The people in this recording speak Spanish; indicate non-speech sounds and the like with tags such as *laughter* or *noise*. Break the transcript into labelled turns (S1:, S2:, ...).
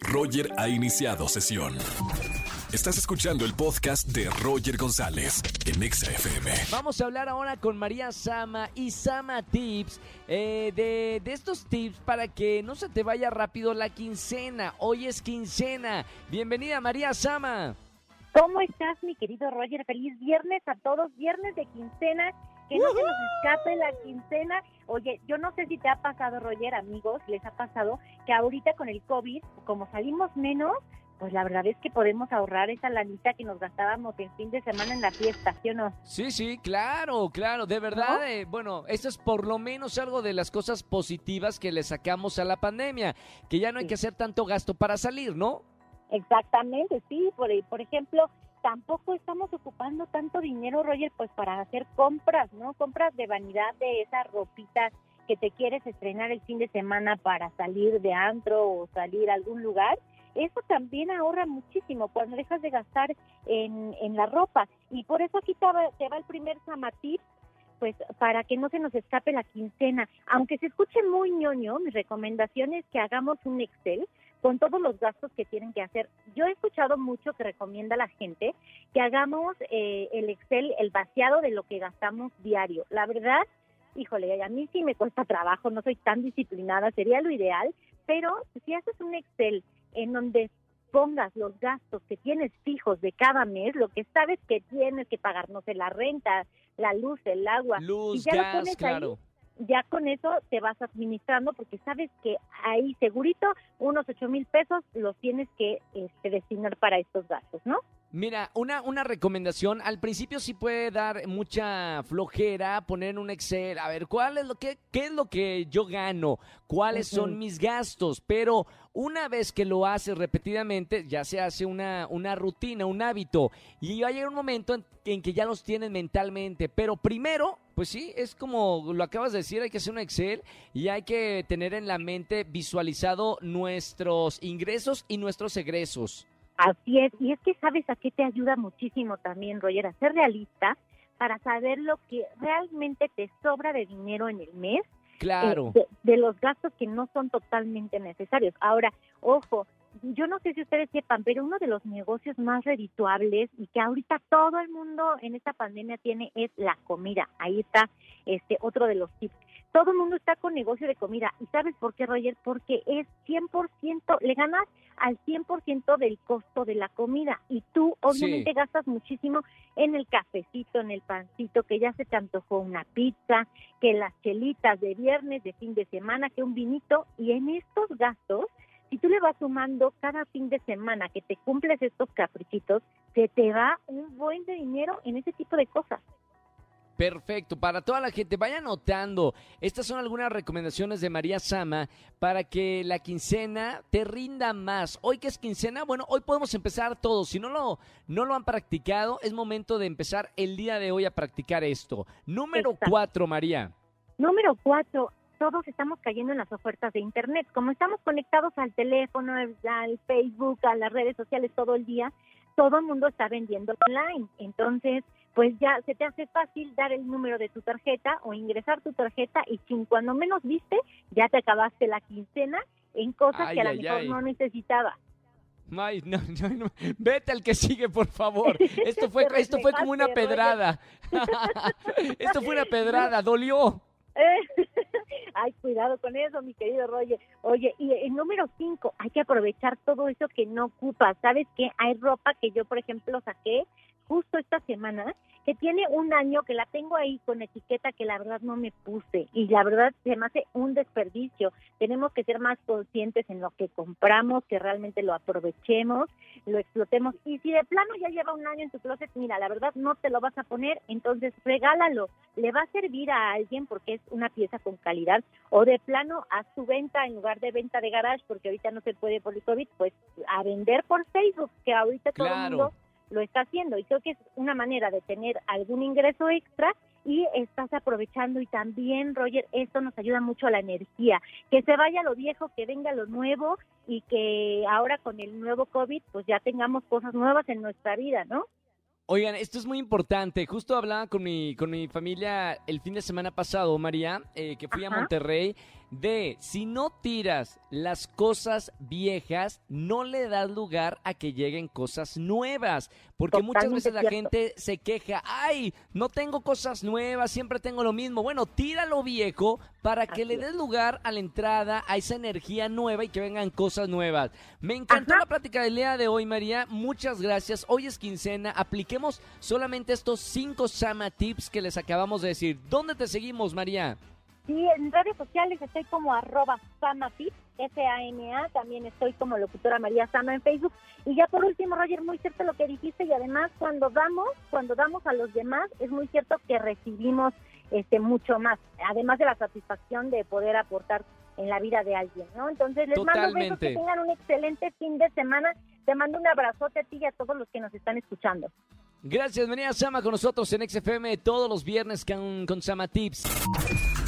S1: Roger ha iniciado sesión. Estás escuchando el podcast de Roger González en Exa FM.
S2: Vamos a hablar ahora con María Sama y Sama Tips eh, de, de estos tips para que no se te vaya rápido la quincena. Hoy es quincena. Bienvenida María Sama.
S3: ¿Cómo estás, mi querido Roger? Feliz viernes a todos, viernes de quincena. Que no se nos escape la quincena. Oye, yo no sé si te ha pasado, Roger, amigos, les ha pasado que ahorita con el COVID, como salimos menos, pues la verdad es que podemos ahorrar esa lanita que nos gastábamos en fin de semana en la fiesta, ¿sí o no?
S2: Sí, sí, claro, claro, de verdad, eh, bueno, esto es por lo menos algo de las cosas positivas que le sacamos a la pandemia, que ya no hay
S3: Sí.
S2: que hacer tanto gasto para salir, ¿no?
S3: Exactamente, sí. Por, por ejemplo, tampoco estamos ocupando tanto dinero, Roger, pues para hacer compras, ¿no? Compras de vanidad de esa ropita que te quieres estrenar el fin de semana para salir de antro o salir a algún lugar. Eso también ahorra muchísimo cuando dejas de gastar en, en la ropa. Y por eso aquí te va, te va el primer samatip, pues para que no se nos escape la quincena. Aunque se escuche muy ñoño, mi recomendación es que hagamos un Excel con todos los gastos que tienen que hacer. Yo he escuchado mucho que recomienda la gente que hagamos eh, el Excel, el vaciado de lo que gastamos diario. La verdad, híjole, a mí sí me cuesta trabajo, no soy tan disciplinada, sería lo ideal, pero si haces un Excel en donde pongas los gastos que tienes fijos de cada mes, lo que sabes que tienes que pagar, no sé, la renta, la luz, el agua, y
S2: Luz,
S3: ya lo
S2: gas,
S3: pones ahí,
S2: claro.
S3: Ya con eso te vas administrando porque sabes que ahí segurito unos ocho mil pesos los tienes que este, destinar para estos gastos, ¿no?
S2: Mira, una, una recomendación, al principio sí puede dar mucha flojera poner en un Excel, a ver, ¿cuál es lo que, qué es lo que yo gano? ¿Cuáles son mis gastos? Pero una vez que lo haces repetidamente, ya se hace una, una rutina, un hábito, y va a llegar un momento en, en que ya los tienes mentalmente, pero primero, pues sí, es como lo acabas de decir, hay que hacer un Excel y hay que tener en la mente visualizado nuestros ingresos y nuestros egresos.
S3: Así es, y es que sabes a qué te ayuda muchísimo también, Roger, a ser realista para saber lo que realmente te sobra de dinero en el mes
S2: Claro.
S3: eh, de, de los gastos que no son totalmente necesarios. Ahora, ojo, yo no sé si ustedes sepan, pero uno de los negocios más redituables y que ahorita todo el mundo en esta pandemia tiene es la comida. Ahí está este otro de los tips. Todo el mundo está con negocio de comida. ¿Y sabes por qué, Roger? Porque es 100%, le ganas al 100% del costo de la comida. Y tú obviamente gastas muchísimo en el cafecito, en el pancito, que ya se te antojó una pizza, que las chelitas de viernes, de fin de semana, que un vinito. Y en estos gastos, si tú le vas sumando cada fin de semana que te cumples estos caprichitos, se te va un buen de dinero en ese tipo de cosas.
S2: Perfecto, para toda la gente, vaya anotando. Estas son algunas recomendaciones de María Sama para que la quincena te rinda más. Hoy que es quincena, bueno, hoy podemos empezar todos. Si no lo, no lo han practicado, es momento de empezar el día de hoy a practicar esto. Número
S3: Exacto.
S2: cuatro, María.
S3: Número cuatro, todos estamos cayendo en las ofertas de Internet. Como estamos conectados al teléfono, al Facebook, a las redes sociales todo el día, todo el mundo está vendiendo online. Entonces, pues ya se te hace fácil dar el número de tu tarjeta o ingresar tu tarjeta y sin cuando menos viste, ya te acabaste la quincena en cosas
S2: Ay,
S3: que a lo mejor
S2: ay.
S3: no necesitaba.
S2: Ay, no, *laughs* no, no. Vete al que sigue, por favor. *laughs* Esto fue, esto fue como una pedrada. *laughs* esto fue una pedrada, dolió.
S3: Eh, *laughs* Ay, cuidado con eso, mi querido Roger. Oye, y el número cinco, hay que aprovechar todo eso que no ocupas. ¿Sabes qué? Hay ropa que yo, por ejemplo, saqué justo esta semana, que tiene un año que la tengo ahí con etiqueta que la verdad no me puse. Y la verdad se me hace un desperdicio. Tenemos que ser más conscientes en lo que compramos, que realmente lo aprovechemos, lo explotemos. Y si de plano ya lleva un año en tu closet, mira, la verdad no te lo vas a poner, entonces regálalo. Le va a servir a alguien porque es una pieza con calidad o de plano a su venta en lugar de venta de garage porque ahorita no se puede por el COVID, pues a vender por Facebook, que ahorita todo el
S2: Claro.
S3: mundo lo está haciendo. Y creo que es una manera de tener algún ingreso extra y estás aprovechando. Y también Roger esto nos ayuda mucho a la energía. Que se vaya lo viejo que venga lo nuevo y que ahora con el nuevo COVID pues ya tengamos cosas nuevas en nuestra vida no
S2: Oigan, esto es muy importante. Justo hablaba con mi, con mi familia el fin de semana pasado, María, eh, que fui a. Monterrey. de si no tiras las cosas viejas, no le das lugar a que lleguen cosas nuevas. Porque muchas veces la
S3: cierto.
S2: gente se queja, ay, no tengo cosas nuevas, siempre tengo lo mismo. Bueno, tira lo viejo para que le
S3: es.
S2: des lugar a la entrada, a esa energía nueva y que vengan cosas nuevas. Me encantó
S3: Ajá.
S2: la plática del día de hoy, María. Muchas gracias. Hoy es quincena. Apliquemos solamente estos cinco Sama Tips que les acabamos de decir. ¿Dónde te seguimos, María?
S3: Sí, en redes sociales estoy como arroba samafit, S-A-M-A, también estoy como locutora María Sama en Facebook. Y ya por último, Roger, muy cierto lo que dijiste y además cuando damos, cuando damos a los demás, es muy cierto que recibimos este mucho más, además de la satisfacción de poder aportar en la vida de alguien, ¿no? Entonces les mando besos,
S2: Totalmente.
S3: que tengan un excelente fin de semana. Te mando un abrazote a ti y a todos los que nos están escuchando.
S2: Gracias, María Sama, con nosotros en XFM todos los viernes con, con Sama Tips.